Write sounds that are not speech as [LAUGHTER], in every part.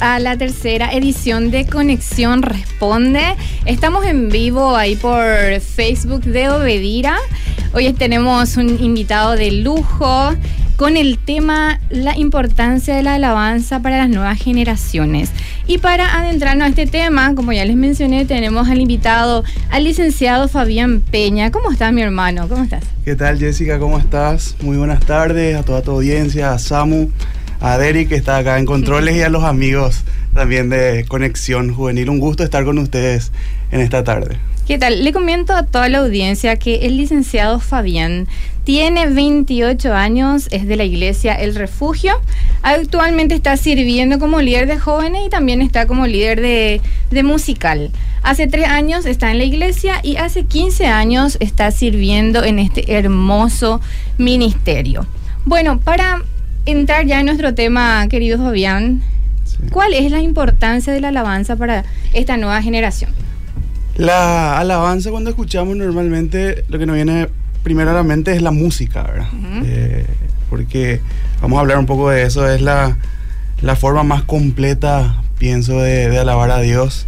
A la tercera edición de Conexión Responde. Estamos en vivo ahí por Facebook de Obedira. Hoy tenemos un invitado de lujo con el tema la importancia de la alabanza para las nuevas generaciones. Y para adentrarnos a este tema, como ya les mencioné, tenemos al invitado, al licenciado Fabián Peña. ¿Cómo estás, mi hermano? ¿Cómo estás? ¿Qué tal, Jessica? ¿Cómo estás? Muy buenas tardes a toda tu audiencia, a Samu, a Derek que está acá en controles y a los amigos también de Conexión Juvenil. Un gusto estar con ustedes en esta tarde. ¿Qué tal? Le comento a toda la audiencia que el licenciado Fabián tiene 28 años, es de la iglesia El Refugio. Actualmente está sirviendo como líder de jóvenes y también está como líder de, de musical. Hace tres años está en la iglesia y hace 15 años está sirviendo en este hermoso ministerio. Bueno, para entrar ya en nuestro tema, querido Fabián, ¿cuál es la importancia de la alabanza para esta nueva generación? La alabanza cuando escuchamos normalmente lo que nos viene primero a la mente es la música, ¿verdad? Eh, porque vamos a hablar un poco de eso, es la, forma más completa, pienso, de, alabar a Dios.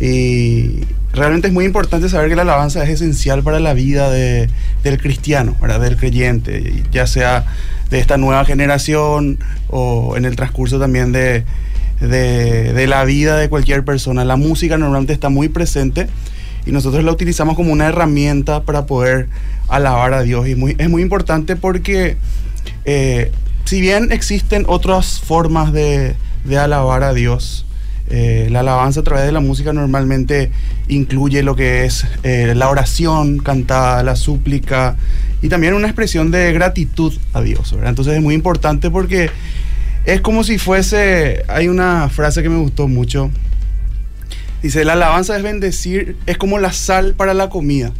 Y realmente es muy importante saber que la alabanza es esencial para la vida del cristiano, ¿verdad? del creyente, ya sea de esta nueva generación o en el transcurso también de, de, la vida de cualquier persona. La música normalmente está muy presente y nosotros la utilizamos como una herramienta para poder alabar a Dios. Y es muy importante porque eh, si bien existen otras formas de, de alabar a Dios, eh, la alabanza a través de la música normalmente incluye lo que es eh, la oración cantada, la súplica y también una expresión de gratitud a Dios. Entonces es muy importante porque es como si fuese, hay una frase que me gustó mucho, dice, la alabanza es bendecir, es como la sal para la comida,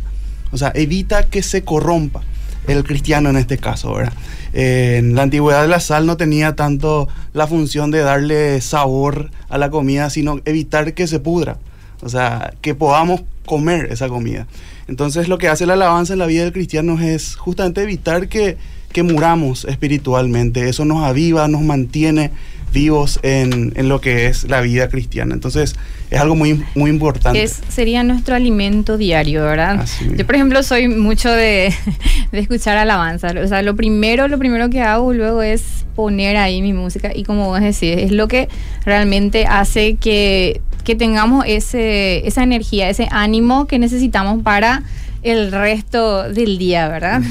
o sea, evita que se corrompa el cristiano en este caso, ¿verdad? en la antigüedad la sal no tenía tanto la función de darle sabor a la comida, sino evitar que se pudra, o sea, que podamos comer esa comida. Entonces lo que hace la alabanza en la vida del cristiano es justamente evitar que, que muramos espiritualmente, eso nos aviva, nos mantiene vivos en, lo que es la vida cristiana. Entonces, es algo muy, muy importante. Es, sería nuestro alimento diario, ¿verdad? Yo, por ejemplo, soy mucho [LAUGHS] de, escuchar alabanza. O sea, lo primero, lo primero que hago luego es poner ahí mi música y como vos decís, es lo que realmente hace que, tengamos ese, esa energía, ese ánimo que necesitamos para el resto del día, ¿verdad?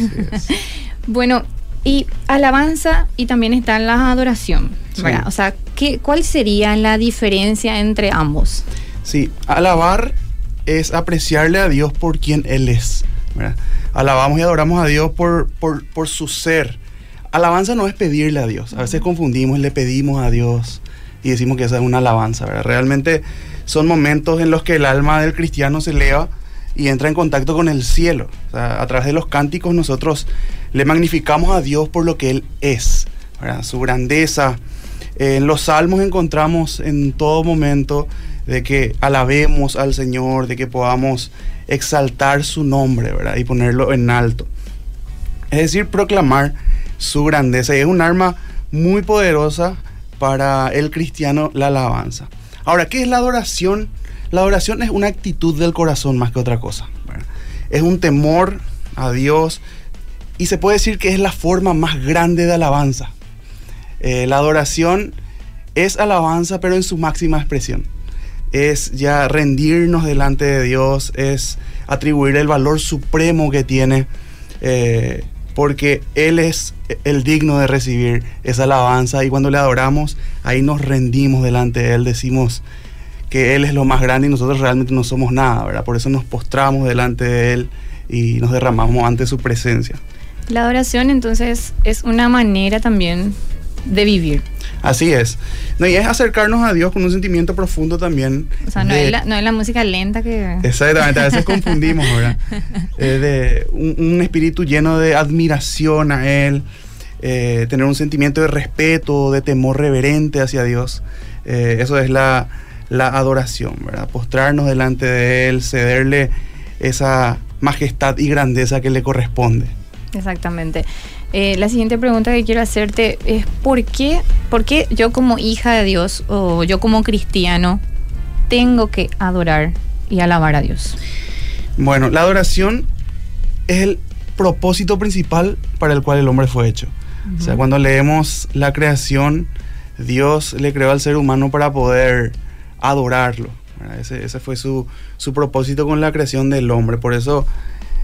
[LAUGHS] bueno, y alabanza y también está en la adoración, ¿verdad? O sea, ¿qué, ¿cuál sería la diferencia entre ambos? Sí, alabar es apreciarle a Dios por quien Él es. ¿verdad? Alabamos y adoramos a Dios por, por, por, su ser. Alabanza no es pedirle a Dios. A veces confundimos, le pedimos a Dios y decimos que esa es una alabanza. ¿verdad? Realmente son momentos en los que el alma del cristiano se eleva y entra en contacto con el cielo. a través de los cánticos nosotros le magnificamos a Dios por lo que Él es, su grandeza. en los salmos encontramos en todo momento de que alabemos al Señor, de que podamos exaltar su nombre ¿verdad? y ponerlo en alto. Es decir, proclamar su grandeza. Y es un arma muy poderosa para el cristiano la alabanza. Ahora, ¿qué es la adoración? La adoración es una actitud del corazón más que otra cosa. Es un temor a Dios y se puede decir que es la forma más grande de alabanza. Eh, la adoración es alabanza pero en su máxima expresión. Es ya rendirnos delante de Dios, es atribuir el valor supremo que tiene, eh, porque Él es el digno de recibir esa alabanza y cuando le adoramos, ahí nos rendimos delante de Él, decimos, que Él es lo más grande y nosotros realmente no somos nada, ¿verdad? Por eso nos postramos delante de Él y nos derramamos ante su presencia. La adoración entonces es una manera también de vivir. Así es. No, y es acercarnos a Dios con un sentimiento profundo también. O sea, no, es, la, música lenta que... Exactamente, a veces confundimos, ¿verdad? [LAUGHS] de un, espíritu lleno de admiración a Él, eh, tener un sentimiento de respeto, de temor reverente hacia Dios. Eh, eso es la, la adoración, ¿verdad? Postrarnos delante de Él, cederle esa majestad y grandeza que le corresponde. Exactamente. Eh, la siguiente pregunta que quiero hacerte es ¿por qué, ¿por qué yo como hija de Dios o yo como cristiano tengo que adorar y alabar a Dios? Bueno, la adoración es el propósito principal para el cual el hombre fue hecho. O sea, cuando leemos la creación, Dios le creó al ser humano para poder adorarlo. Ese, ese, fue su, su propósito con la creación del hombre. Por eso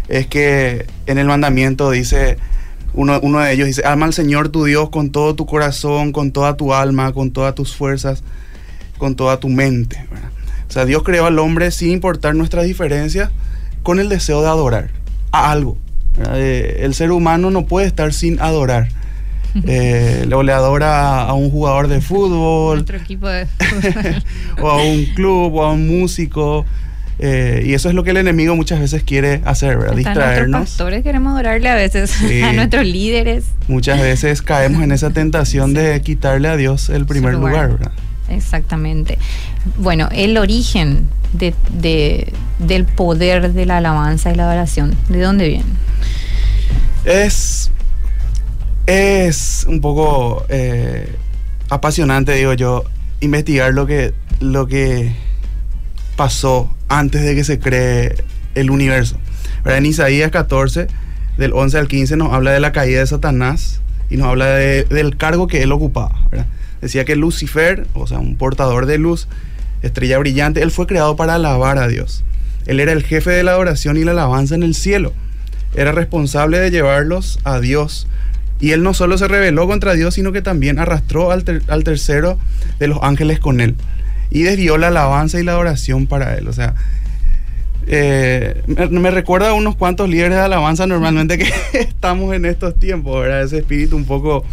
es que en el mandamiento dice, uno, uno, de ellos dice, ama al Señor tu Dios con todo tu corazón, con toda tu alma, con todas tus fuerzas, con toda tu mente. O sea, Dios creó al hombre sin importar nuestras diferencias, con el deseo de adorar a algo. Eh, el ser humano no puede estar sin adorar. Eh, o le adora a un jugador de fútbol, [LAUGHS] equipo de [LAUGHS] o a un club, o a un músico. Eh, y eso es lo que el enemigo muchas veces quiere hacer, ¿verdad? Distraernos. Nuestros pastores queremos adorarle a veces [LAUGHS] a nuestros líderes. Muchas veces caemos en esa tentación [LAUGHS] de quitarle a Dios el primer lugar. ¿verdad? Exactamente. Bueno, el origen de, del poder de la alabanza y la adoración, ¿de dónde viene? Es, es un poco eh, apasionante, digo yo, investigar lo que, lo que pasó antes de que se cree el universo. En Isaías 14, del 11 al 15, nos habla de la caída de Satanás y nos habla del cargo que él ocupaba. Decía que Lucifer, o sea, un portador de luz, estrella brillante, él fue creado para alabar a Dios. Él era el jefe de la adoración y la alabanza en el cielo era responsable de llevarlos a Dios. Y él no solo se rebeló contra Dios, sino que también arrastró al, tercero de los ángeles con él. Y desvió la alabanza y la adoración para él. O sea, eh, me, recuerda a unos cuantos líderes de alabanza normalmente que [LAUGHS] estamos en estos tiempos, ¿verdad? Ese espíritu un poco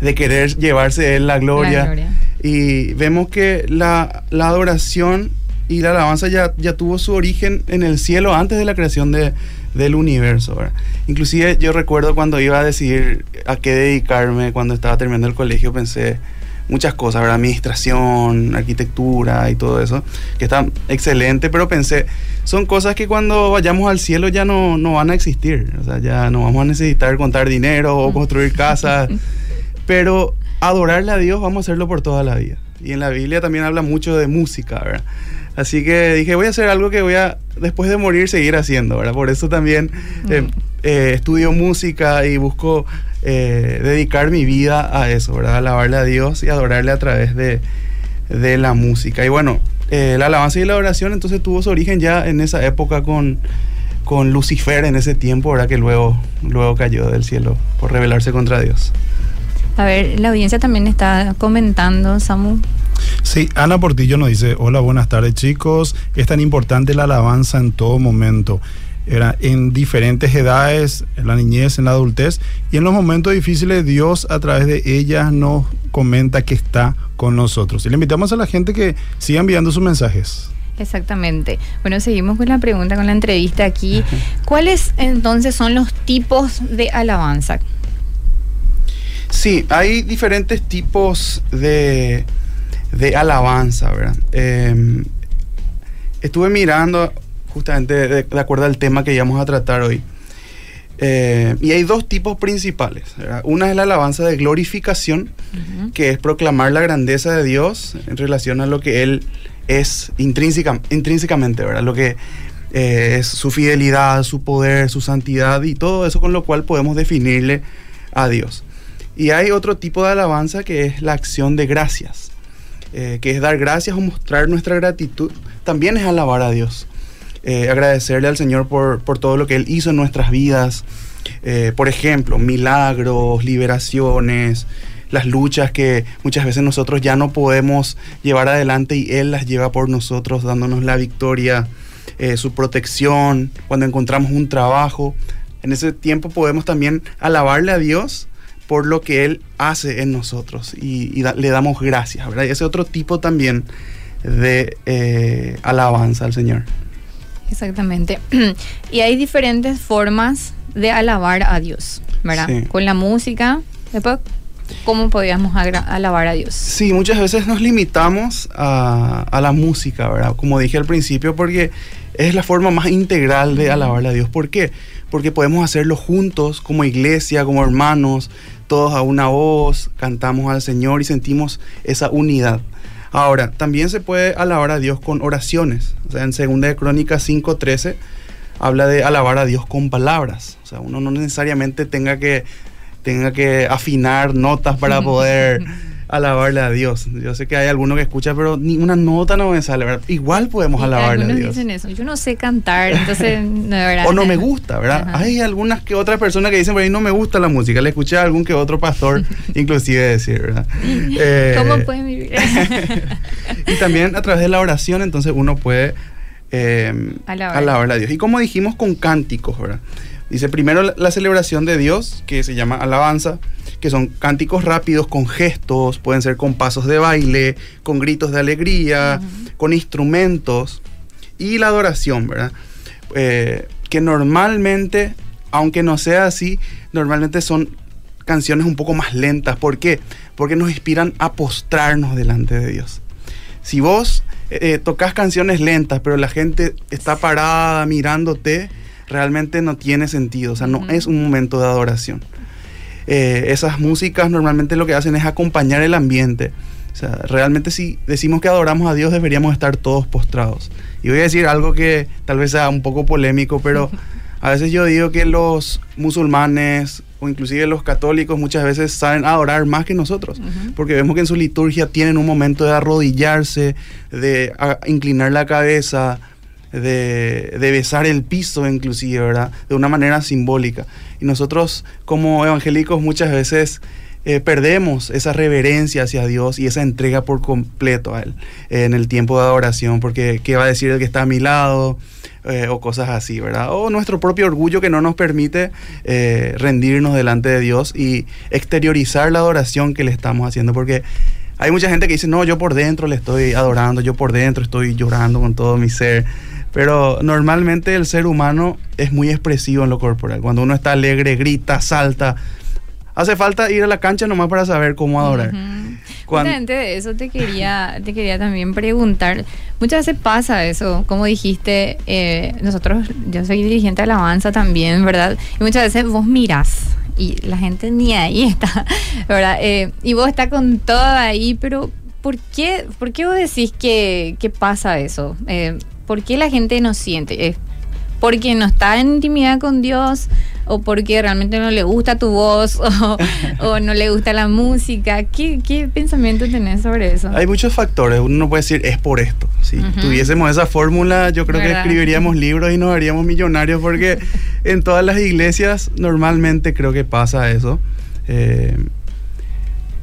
de querer llevarse él la gloria. Y vemos que la, la, adoración y la alabanza ya, ya tuvo su origen en el cielo antes de la creación de, del universo. Inclusive yo recuerdo cuando iba a decidir a qué dedicarme, cuando estaba terminando el colegio, pensé muchas cosas, administración, arquitectura y todo eso, que está excelente, pero pensé, son cosas que cuando vayamos al cielo ya no, no van a existir, o sea, ya no vamos a necesitar contar dinero o construir casas, [LAUGHS] pero adorarle a Dios vamos a hacerlo por toda la vida. Y en la Biblia también habla mucho de música, ¿verdad? Así que dije, voy a hacer algo que voy a, después de morir, seguir haciendo, ¿verdad? Por eso también eh, eh, estudio música y busco eh, dedicar mi vida a eso, ¿verdad? Alabarle a Dios y adorarle a través de, la música. Y bueno, la alabanza y la oración entonces tuvo su origen ya en esa época con, con Lucifer en ese tiempo, ¿verdad? Que luego, luego cayó del cielo por rebelarse contra Dios. A ver, la audiencia también está comentando, Samu. Sí, Ana Portillo nos dice, hola, buenas tardes chicos, es tan importante la alabanza en todo momento. Era en diferentes edades, en la niñez, en la adultez y en los momentos difíciles Dios a través de ellas nos comenta que está con nosotros. Y le invitamos a la gente que siga enviando sus mensajes. Exactamente. Bueno, seguimos con la pregunta, con la entrevista aquí. ¿Cuáles entonces son los tipos de alabanza? Sí, hay diferentes tipos de, de alabanza, ¿verdad? Em, estuve mirando justamente de, acuerdo al tema que íbamos a tratar hoy. Eh, y hay dos tipos principales. Una es la alabanza de glorificación, que es proclamar la grandeza de Dios en relación a lo que Él es intrínseca, intrínsecamente, ¿verdad? Lo que eh, es su fidelidad, su poder, su santidad y todo eso con lo cual podemos definirle a Dios. Y hay otro tipo de alabanza que es la acción de gracias. Eh, que es dar gracias o mostrar nuestra gratitud, también es alabar a Dios. Eh, agradecerle al Señor por, todo lo que Él hizo en nuestras vidas. Eh, por ejemplo, milagros, liberaciones, las luchas que muchas veces nosotros ya no podemos llevar adelante y Él las lleva por nosotros, dándonos la victoria, su protección, cuando encontramos un trabajo. En ese tiempo podemos también alabarle a Dios por lo que Él hace en nosotros y, le damos gracias, ¿verdad? Y ese otro tipo también de eh, alabanza al Señor. Exactamente. [CLEARS THROAT] y hay diferentes formas de alabar a Dios, ¿verdad? Con la música, después, ¿cómo podríamos alabar a Dios? Sí, muchas veces nos limitamos a, a, la música, ¿verdad? Como dije al principio, porque es la forma más integral de alabarle a Dios. ¿Por qué? Porque podemos hacerlo juntos, como iglesia, como hermanos, todos a una voz, cantamos al Señor y sentimos esa unidad. Ahora, también se puede alabar a Dios con oraciones. O sea, en 2 de Crónicas 5:13 habla de alabar a Dios con palabras. O sea, uno no necesariamente tenga que, tenga que afinar notas para [LAUGHS] poder alabarle a Dios. Yo sé que hay alguno que escucha, pero ni una nota no me sale, ¿verdad? Igual podemos alabarle a Dios. dicen eso. Yo no sé cantar, entonces, [LAUGHS] de verdad. o no me gusta, ¿verdad? Hay algunas que otras personas que dicen, pero ahí no me gusta la música. Le escuché a algún que otro pastor, [LAUGHS] inclusive decir, ¿verdad? ¿Cómo eh, pueden vivir? y también a través de la oración, entonces uno puede eh, alabarle a Dios. Y como dijimos, con cánticos, ¿verdad? Dice primero la celebración de Dios, que se llama alabanza que son cánticos rápidos con gestos, pueden ser con pasos de baile, con gritos de alegría, con instrumentos y la adoración, ¿verdad? Eh, que normalmente, aunque no sea así, normalmente son canciones un poco más lentas. ¿Por qué? Porque nos inspiran a postrarnos delante de Dios. Si vos eh, tocas canciones lentas, pero la gente está parada mirándote, realmente no tiene sentido. O sea, no es un momento de adoración. Eh, esas músicas normalmente lo que hacen es acompañar el ambiente. O sea, realmente si decimos que adoramos a Dios deberíamos estar todos postrados. Y voy a decir algo que tal vez sea un poco polémico, pero [LAUGHS] a veces yo digo que los musulmanes o inclusive los católicos muchas veces saben adorar más que nosotros, porque vemos que en su liturgia tienen un momento de arrodillarse, de inclinar la cabeza, de, besar el piso inclusive, ¿verdad? De una manera simbólica. Y nosotros como evangélicos muchas veces eh, perdemos esa reverencia hacia Dios y esa entrega por completo a Él eh, en el tiempo de adoración, porque ¿qué va a decir el que está a mi lado? Eh, o cosas así, ¿verdad? O nuestro propio orgullo que no nos permite rendirnos delante de Dios y exteriorizar la adoración que le estamos haciendo, porque hay mucha gente que dice, no, yo por dentro le estoy adorando, yo por dentro estoy llorando con todo mi ser. Pero normalmente el ser humano es muy expresivo en lo corporal. Cuando uno está alegre, grita, salta. Hace falta ir a la cancha nomás para saber cómo adorar. Justamente de eso te quería, te quería también preguntar. Muchas veces pasa eso, como dijiste, eh, nosotros, yo soy dirigente de alabanza también, ¿verdad? Y muchas veces vos mirás y la gente ni ahí está, [LAUGHS] ¿verdad? Eh, y vos está con todo ahí, pero ¿por qué, por qué vos decís que, que pasa eso? Eh, ¿Por qué la gente no siente? ¿Es porque no está en intimidad con Dios? ¿O porque realmente no le gusta tu voz? [LAUGHS] ¿O, no le gusta la música? ¿Qué, ¿Qué, pensamiento tenés sobre eso? Hay muchos factores. Uno no puede decir es por esto. Si tuviésemos esa fórmula, yo creo que escribiríamos libros y nos haríamos millonarios porque [LAUGHS] en todas las iglesias normalmente creo que pasa eso. Eh,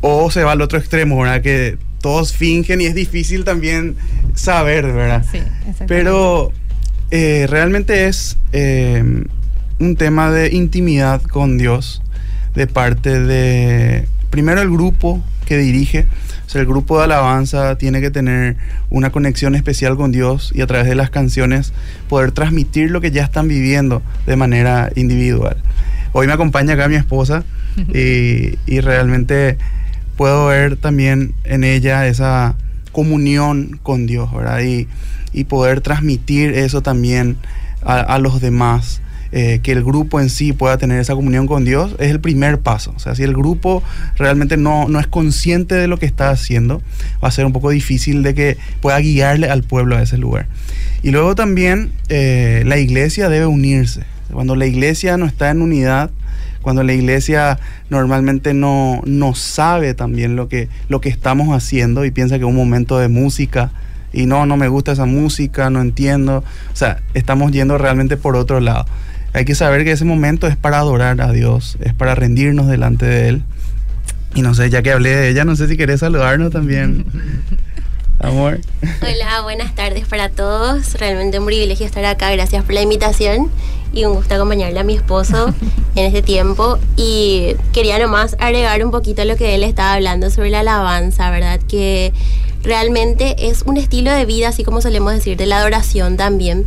o se va al otro extremo, ¿verdad? Que todos fingen y es difícil también saber, ¿verdad? Sí, Pero eh, realmente es eh, un tema de intimidad con Dios de parte de, primero el grupo que dirige, o sea, el grupo de alabanza tiene que tener una conexión especial con Dios y a través de las canciones poder transmitir lo que ya están viviendo de manera individual. Hoy me acompaña acá mi esposa [LAUGHS] y, y realmente puedo ver también en ella esa comunión con Dios, ¿verdad? Y, y poder transmitir eso también a, los demás. Eh, que el grupo en sí pueda tener esa comunión con Dios es el primer paso. O sea, si el grupo realmente no, no, es consciente de lo que está haciendo, va a ser un poco difícil de que pueda guiarle al pueblo a ese lugar. Y luego también eh, la iglesia debe unirse. Cuando la iglesia no está en unidad, cuando la iglesia normalmente no, no sabe también lo que, lo que estamos haciendo y piensa que es un momento de música y no, no me gusta esa música, no entiendo. O sea, estamos yendo realmente por otro lado. Hay que saber que ese momento es para adorar a Dios, es para rendirnos delante de Él. Y no sé, ya que hablé de ella, no sé si querés saludarnos también. [LAUGHS] Amor. Hola, buenas tardes para todos. Realmente un privilegio estar acá. Gracias por la invitación y un gusto acompañarle a mi esposo [LAUGHS] en este tiempo. Y quería nomás agregar un poquito lo que él estaba hablando sobre la alabanza, ¿verdad? Que realmente es un estilo de vida, así como solemos decir, de la adoración también.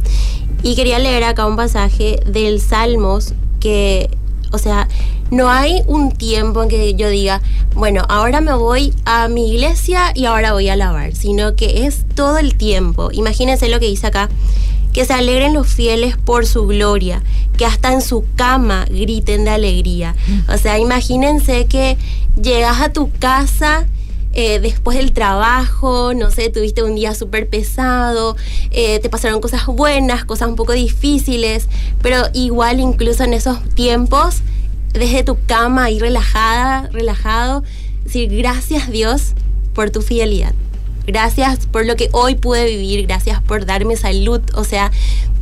Y quería leer acá un pasaje del Salmos que o sea, no hay un tiempo en que yo diga, bueno, ahora me voy a mi iglesia y ahora voy a alabar, sino que es todo el tiempo. Imagínense lo que dice acá. Que se alegren los fieles por su gloria, que hasta en su cama griten de alegría. O sea, imagínense que llegas a tu casa eh, después del trabajo, no sé, tuviste un día súper pesado, eh, te pasaron cosas buenas, cosas un poco difíciles, pero igual incluso en esos tiempos, desde tu cama ahí relajada, relajado, decir gracias Dios por tu fidelidad. Gracias por lo que hoy pude vivir, gracias por darme salud, o sea,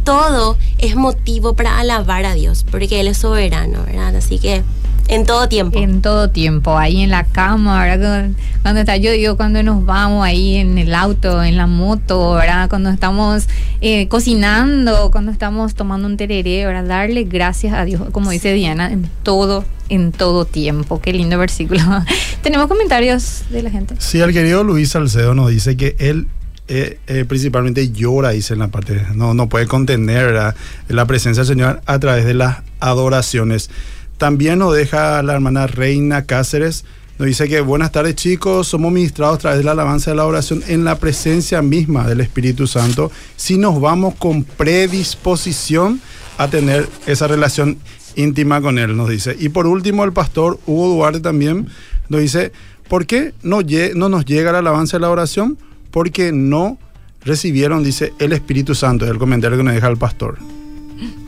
todo es motivo para alabar a Dios, porque Él es soberano, ¿verdad? Así que en todo tiempo. En todo tiempo, ahí en la cama, ¿verdad? Cuando está, yo digo, cuando nos vamos ahí en el auto, en la moto, ¿verdad? Cuando estamos eh, cocinando, cuando estamos tomando un tereré, ¿verdad? Darle gracias a Dios, como dice Diana, en todo en todo tiempo. Qué lindo versículo. [LAUGHS] ¿Tenemos comentarios de la gente? Sí, el querido Luis Salcedo nos dice que él eh, eh, principalmente llora, dice en la parte, no, no puede contener la presencia del Señor a través de las adoraciones. También nos deja la hermana Reina Cáceres. Nos dice que buenas tardes chicos, somos ministrados a través de la alabanza de la oración en la presencia misma del Espíritu Santo. Si nos vamos con predisposición a tener esa relación íntima con Él, nos dice. Y por último, el pastor Hugo Duarte también nos dice, ¿por qué no, no nos llega la alabanza de la oración? Porque no recibieron, dice, el Espíritu Santo, es el comentario que nos deja el pastor.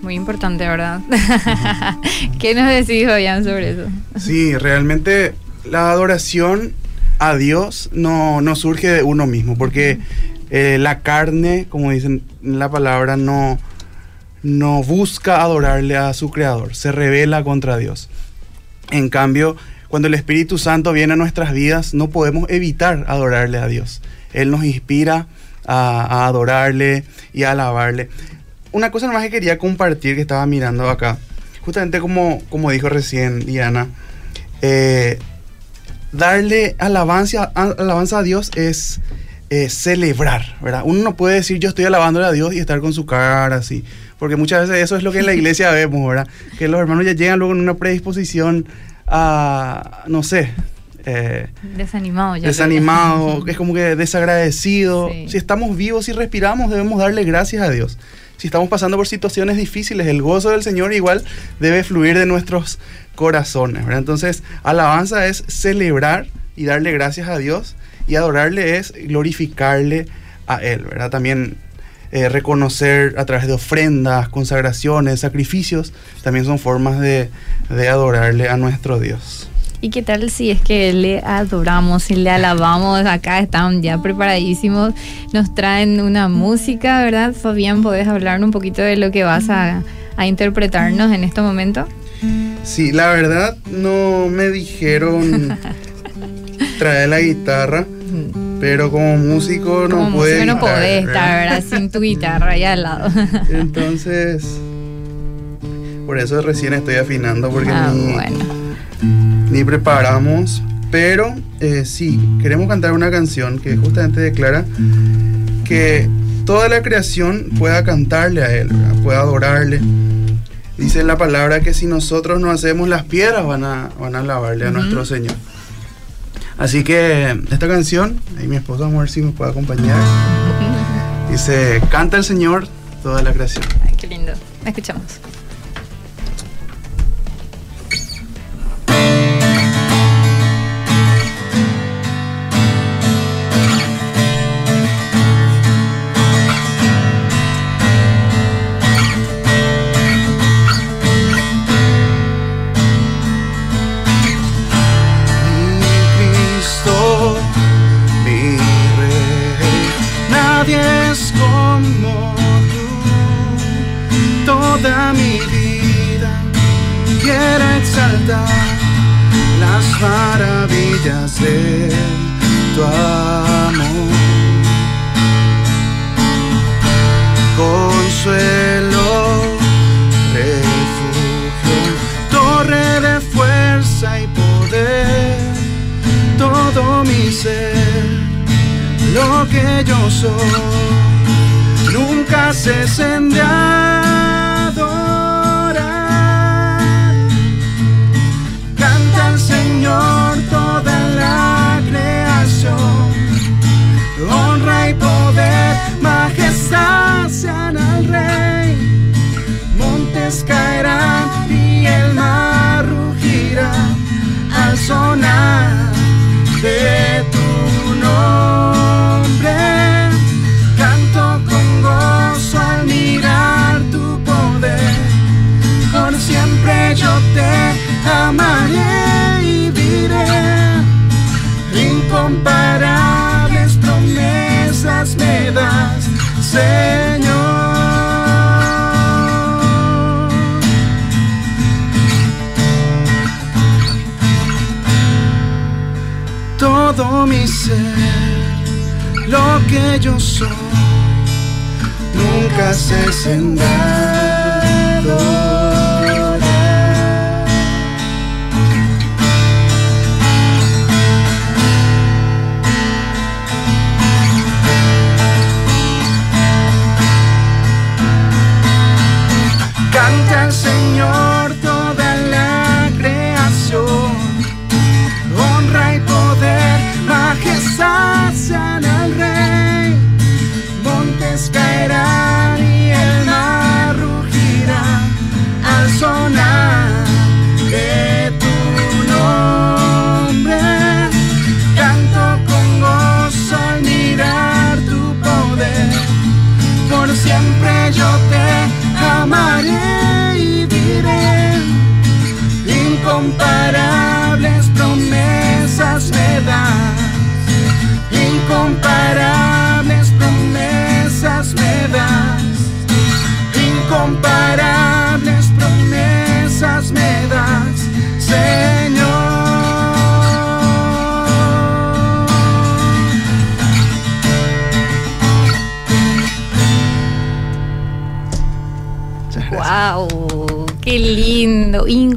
Muy importante, ¿verdad? [LAUGHS] ¿Qué nos decís, Fabián, sobre eso? Sí, realmente la adoración a Dios no, no surge de uno mismo, porque eh, la carne, como dicen la palabra, no, no busca adorarle a su creador, se revela contra Dios. En cambio, cuando el Espíritu Santo viene a nuestras vidas, no podemos evitar adorarle a Dios. Él nos inspira a, a adorarle y a alabarle una cosa nomás que quería compartir que estaba mirando acá. Justamente como, como dijo recién Diana, eh, darle alabanza, alabanza a Dios es eh, celebrar, ¿verdad? Uno no puede decir yo estoy alabándole a Dios y estar con su cara así, porque muchas veces eso es lo que en la iglesia [LAUGHS] vemos, ¿verdad? Que los hermanos ya llegan luego en una predisposición a, no sé, eh, desanimado ya desanimado, es como que desagradecido. Si estamos vivos y respiramos, debemos darle gracias a Dios si estamos pasando por situaciones difíciles, el gozo del Señor igual debe fluir de nuestros corazones. Entonces, alabanza es celebrar y darle gracias a Dios y adorarle es glorificarle a Él. También eh, reconocer a través de ofrendas, consagraciones, sacrificios, también son formas de adorarle a nuestro Dios. ¿Y qué tal si es que le adoramos y le alabamos? Acá están ya preparadísimos, nos traen una música, ¿verdad? Fabián, ¿podés hablar un poquito de lo que vas a, interpretarnos en este momento? Sí, la verdad no me dijeron [LAUGHS] traer la guitarra, pero como músico no como puede. no podés estar, ¿verdad? Sin tu guitarra ahí al lado. Entonces, por eso recién estoy afinando porque ah, bueno ni preparamos, pero eh, sí, queremos cantar una canción que justamente declara que toda la creación pueda cantarle a Él, pueda adorarle. Dice la palabra que si nosotros no hacemos las piedras van a, van a alabarle a nuestro Señor. Así que esta canción, ahí mi esposa, a ver si me puede acompañar. [LAUGHS] Dice, canta el Señor toda la creación. Ay, qué lindo. Escuchamos. que yo soy. Nunca cesen de adorar. Canta al Señor toda la creación. Honra y poder, majestad sean al Rey. Montes caerán y el mar rugirá al sonar de amaré y diré, incomparables promesas me das, Señor. Todo mi ser, lo que yo soy, nunca se sentado. Al Señor toda la creación. Honra y poder, majestad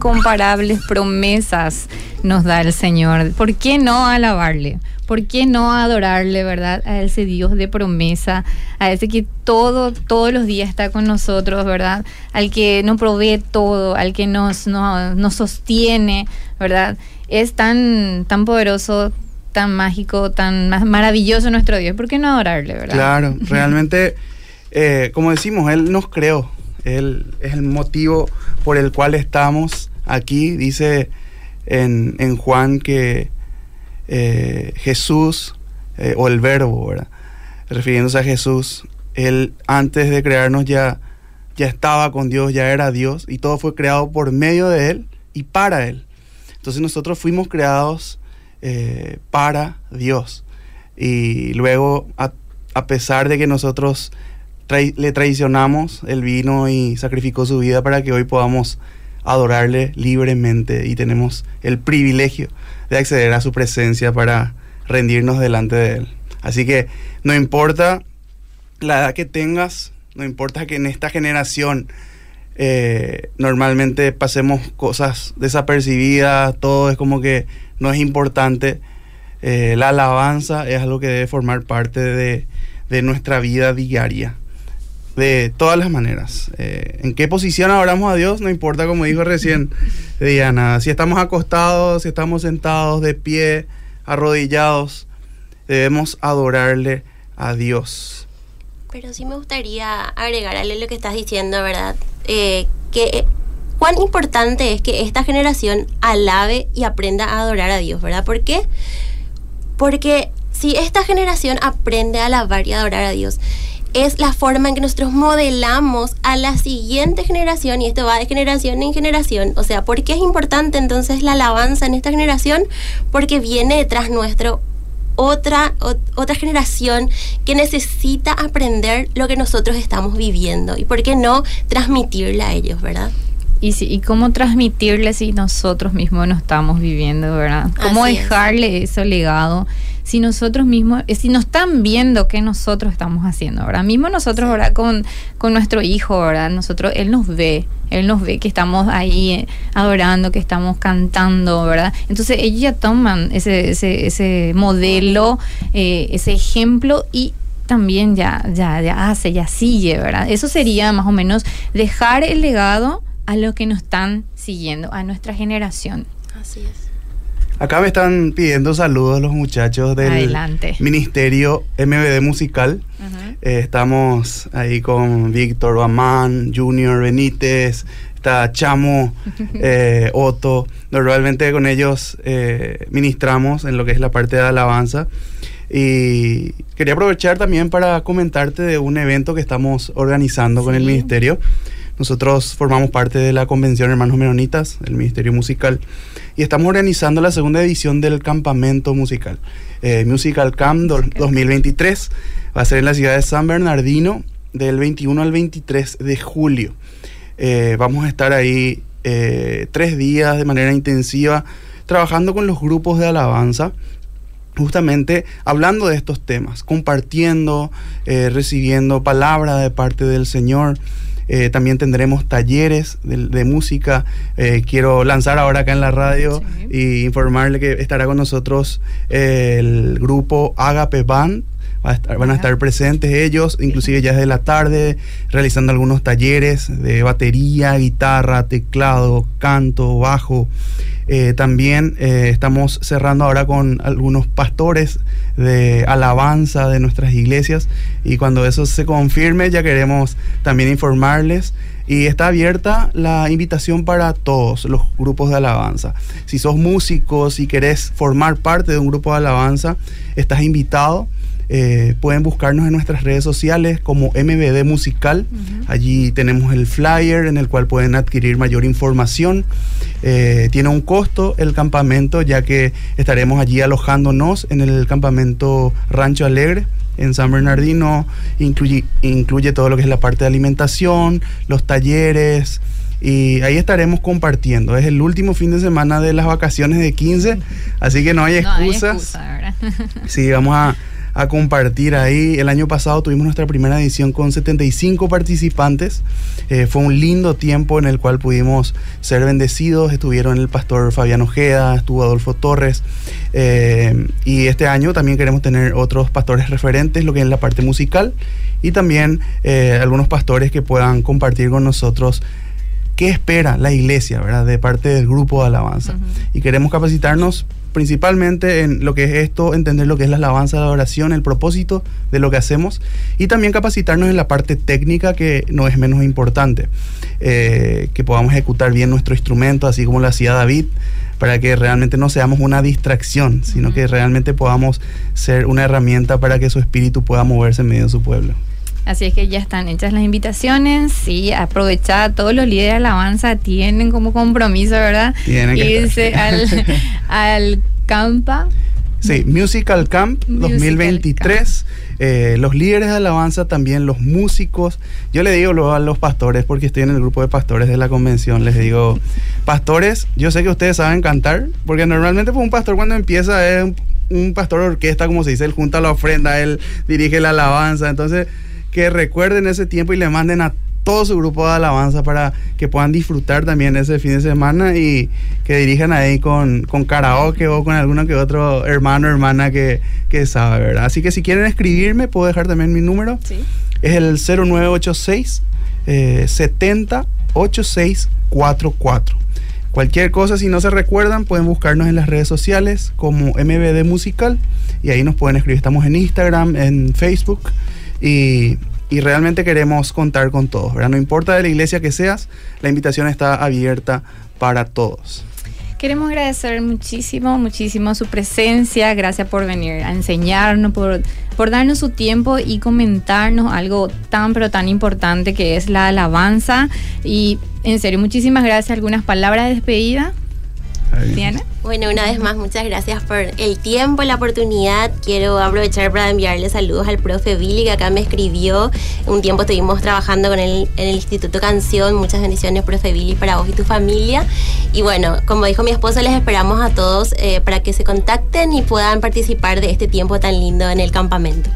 Incomparables promesas nos da el Señor. ¿Por qué no alabarle? ¿Por qué no adorarle, verdad? A ese Dios de promesa, a ese que todo, todos los días está con nosotros, ¿verdad? Al que nos provee todo, al que nos, no- nos sostiene, ¿verdad? Es tan, tan poderoso, tan mágico, tan ma- maravilloso nuestro Dios. ¿Por qué no adorarle, verdad? Claro, [LAUGHS] realmente, eh, como decimos, Él nos creó. Él es el motivo por el cual estamos aquí. Dice en, en Juan que eh, Jesús, eh, o el verbo, refiriéndose a Jesús, Él antes de crearnos ya, ya estaba con Dios, ya era Dios, y todo fue creado por medio de Él y para Él. Entonces nosotros fuimos creados eh, para Dios. Y luego, a, a pesar de que nosotros le traicionamos, Él vino y sacrificó su vida para que hoy podamos adorarle libremente y tenemos el privilegio de acceder a su presencia para rendirnos delante de Él. Así que no importa la edad que tengas, no importa que en esta generación eh, normalmente pasemos cosas desapercibidas, todo es como que no es importante. Eh, la alabanza es algo que debe formar parte de, de nuestra vida diaria, de todas las maneras. Eh, en qué posición adoramos a Dios, no importa, como dijo recién Diana, si estamos acostados, si estamos sentados, de pie, arrodillados, debemos adorarle a Dios. Pero sí me gustaría agregarle lo que estás diciendo, ¿verdad? Eh, que eh, cuán importante es que esta generación alabe y aprenda a adorar a Dios, ¿verdad? ¿Por qué? Porque si esta generación aprende a alabar y adorar a Dios, es la forma en que nosotros modelamos a la siguiente generación y esto va de generación en generación. O sea, ¿por qué es importante entonces la alabanza en esta generación? Porque viene detrás nuestro otra, ot- otra generación que necesita aprender lo que nosotros estamos viviendo y por qué no transmitirle a ellos, ¿verdad? Y, si, y cómo transmitirle si nosotros mismos no estamos viviendo, ¿verdad? ¿Cómo Así es. dejarle ese legado si nosotros mismos, eh, si nos están viendo qué nosotros estamos haciendo, ¿verdad? Mismo nosotros, ¿verdad? Con, con nuestro hijo, ¿verdad? Nosotros, él nos ve, él nos ve que estamos ahí eh, adorando, que estamos cantando, ¿verdad? Entonces ellos ya toman ese, ese, ese modelo, eh, ese ejemplo y también ya, ya, ya hace, ya sigue, ¿verdad? Eso sería más o menos dejar el legado a los que nos están siguiendo, a nuestra generación. Así es. Acá me están pidiendo saludos los muchachos del Adelante. Ministerio MBD Musical. Ujú. Eh, estamos ahí con Víctor Bamán, Junior Benítez, está Chamo, [LAUGHS] eh, Otto. Normalmente con ellos eh, ministramos en lo que es la parte de alabanza. Y quería aprovechar también para comentarte de un evento que estamos organizando con el Sí. ministerio. Nosotros formamos parte de la Convención Hermanos Menonitas, el Ministerio Musical, y estamos organizando la segunda edición del campamento musical. Eh, musical Camp 2023 va a ser en la ciudad de San Bernardino del 21 al 23 de julio. Eh, vamos a estar ahí eh, tres días de manera intensiva trabajando con los grupos de alabanza justamente hablando de estos temas, compartiendo, recibiendo palabra de parte del Señor. Eh, también tendremos talleres de, música. Eh, quiero lanzar ahora acá en la radio y informarle que estará con nosotros eh, el grupo Agape Band. Van a estar presentes ellos, inclusive ya desde la tarde, realizando algunos talleres de batería, guitarra, teclado, canto, bajo. Eh, también eh, estamos cerrando ahora con algunos pastores de alabanza de nuestras iglesias y cuando eso se confirme ya queremos también informarles y está abierta la invitación para todos los grupos de alabanza. Si sos músico, si querés formar parte de un grupo de alabanza, estás invitado. Eh, pueden buscarnos en nuestras redes sociales como MBD Musical. Allí tenemos el flyer en el cual pueden adquirir mayor información. Eh, tiene un costo el campamento ya que estaremos allí alojándonos en el campamento Rancho Alegre en San Bernardino. Incluye, incluye todo lo que es la parte de alimentación, los talleres. Y ahí estaremos compartiendo. Es el último fin de semana de las vacaciones de 15, así que no hay excusas. [LAUGHS] sí, vamos a a compartir ahí. El año pasado tuvimos nuestra primera edición con 75 participantes. Eh, fue un lindo tiempo en el cual pudimos ser bendecidos. Estuvieron el pastor Fabián Ojeda, estuvo Adolfo Torres. Eh, y este año también queremos tener otros pastores referentes, lo que es la parte musical. Y también eh, algunos pastores que puedan compartir con nosotros qué espera la iglesia, ¿verdad? De parte del grupo de alabanza. Y queremos capacitarnos principalmente en lo que es esto, entender lo que es la alabanza, la oración, el propósito de lo que hacemos y también capacitarnos en la parte técnica que no es menos importante, eh, que podamos ejecutar bien nuestro instrumento, así como lo hacía David, para que realmente no seamos una distracción, sino que realmente podamos ser una herramienta para que su espíritu pueda moverse en medio de su pueblo. Así es que ya están hechas las invitaciones y aprovechar, todos los líderes de alabanza tienen como compromiso, ¿verdad? Tienen Irse al, [LAUGHS] al campa. Sí, Musical Camp 2023. Eh, los líderes de alabanza, también los músicos. Yo le digo a los pastores, porque estoy en el grupo de pastores de la convención, les digo, pastores, yo sé que ustedes saben cantar, porque normalmente pues, un pastor cuando empieza es un, un pastor orquesta, como se dice, él junta la ofrenda, él dirige la alabanza, entonces que recuerden ese tiempo y le manden a todo su grupo de alabanza para que puedan disfrutar también ese fin de semana y que dirijan ahí con, con karaoke o con alguno que otro hermano o hermana que, que sabe, ¿verdad? Así que si quieren escribirme, puedo dejar también mi número. Sí. Es el 0986 eh, 70 8644. Cualquier cosa, si no se recuerdan, pueden buscarnos en las redes sociales como MBD Musical y ahí nos pueden escribir. Estamos en Instagram, en Facebook y, realmente queremos contar con todos, ¿verdad? No importa de la iglesia que seas, la invitación está abierta para todos. Queremos agradecer muchísimo, muchísimo su presencia. Gracias por venir a enseñarnos, por, por darnos su tiempo y comentarnos algo tan, pero tan importante que es la alabanza. Y en serio, muchísimas gracias. ¿Algunas palabras de despedida? Bueno, una vez más, muchas gracias por el tiempo, la oportunidad. Quiero aprovechar para enviarle saludos al profe Billy, que acá me escribió. Un tiempo estuvimos trabajando con él en el Instituto Canción. Muchas bendiciones, profe Billy, para vos y tu familia. Y bueno, como dijo mi esposa, les esperamos a todos eh, para que se contacten y puedan participar de este tiempo tan lindo en el campamento.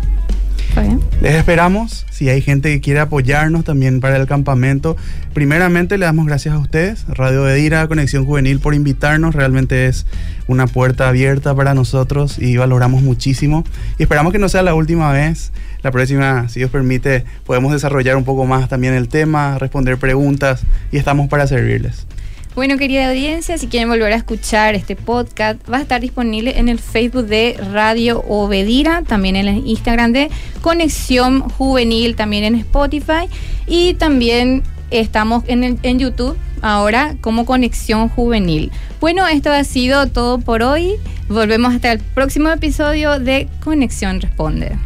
Les esperamos. Si hay gente que quiere apoyarnos también para el campamento, primeramente le damos gracias a ustedes, Radio Edira, Conexión Juvenil, por invitarnos. Realmente es una puerta abierta para nosotros y valoramos muchísimo. Y esperamos que no sea la última vez. La próxima, si Dios permite, podemos desarrollar un poco más también el tema, responder preguntas y estamos para servirles. Bueno, querida audiencia, si quieren volver a escuchar este podcast, va a estar disponible en el Facebook de Radio Obedira, también en el Instagram de Conexión Juvenil, también en Spotify y también estamos en, en YouTube ahora como Conexión Juvenil. Bueno, esto ha sido todo por hoy. Volvemos hasta el próximo episodio de Conexión Responde.